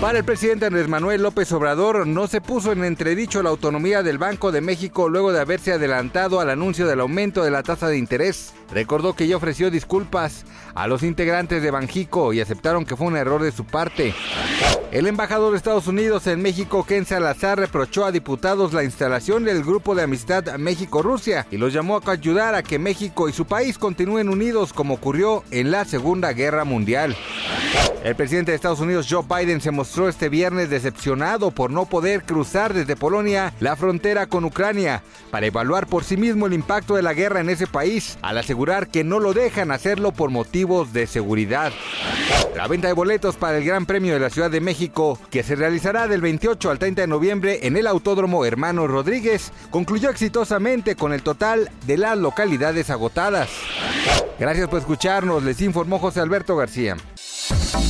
Para el presidente Andrés Manuel López Obrador no se puso en entredicho la autonomía del Banco de México luego de haberse adelantado al anuncio del aumento de la tasa de interés. Recordó que ya ofreció disculpas a los integrantes de Banjico y aceptaron que fue un error de su parte. El embajador de Estados Unidos en México, Ken Salazar, reprochó a diputados la instalación del Grupo de Amistad México-Rusia y los llamó a ayudar a que México y su país continúen unidos como ocurrió en la Segunda Guerra Mundial. El presidente de Estados Unidos, Joe Biden, se mostró este viernes decepcionado por no poder cruzar desde Polonia la frontera con Ucrania para evaluar por sí mismo el impacto de la guerra en ese país, al asegurar que no lo dejan hacerlo por motivos de seguridad. La venta de boletos para el Gran Premio de la Ciudad de México, que se realizará del 28 al 30 de noviembre en el Autódromo Hermano Rodríguez, concluyó exitosamente con el total de las localidades agotadas. Gracias por escucharnos, les informó José Alberto García.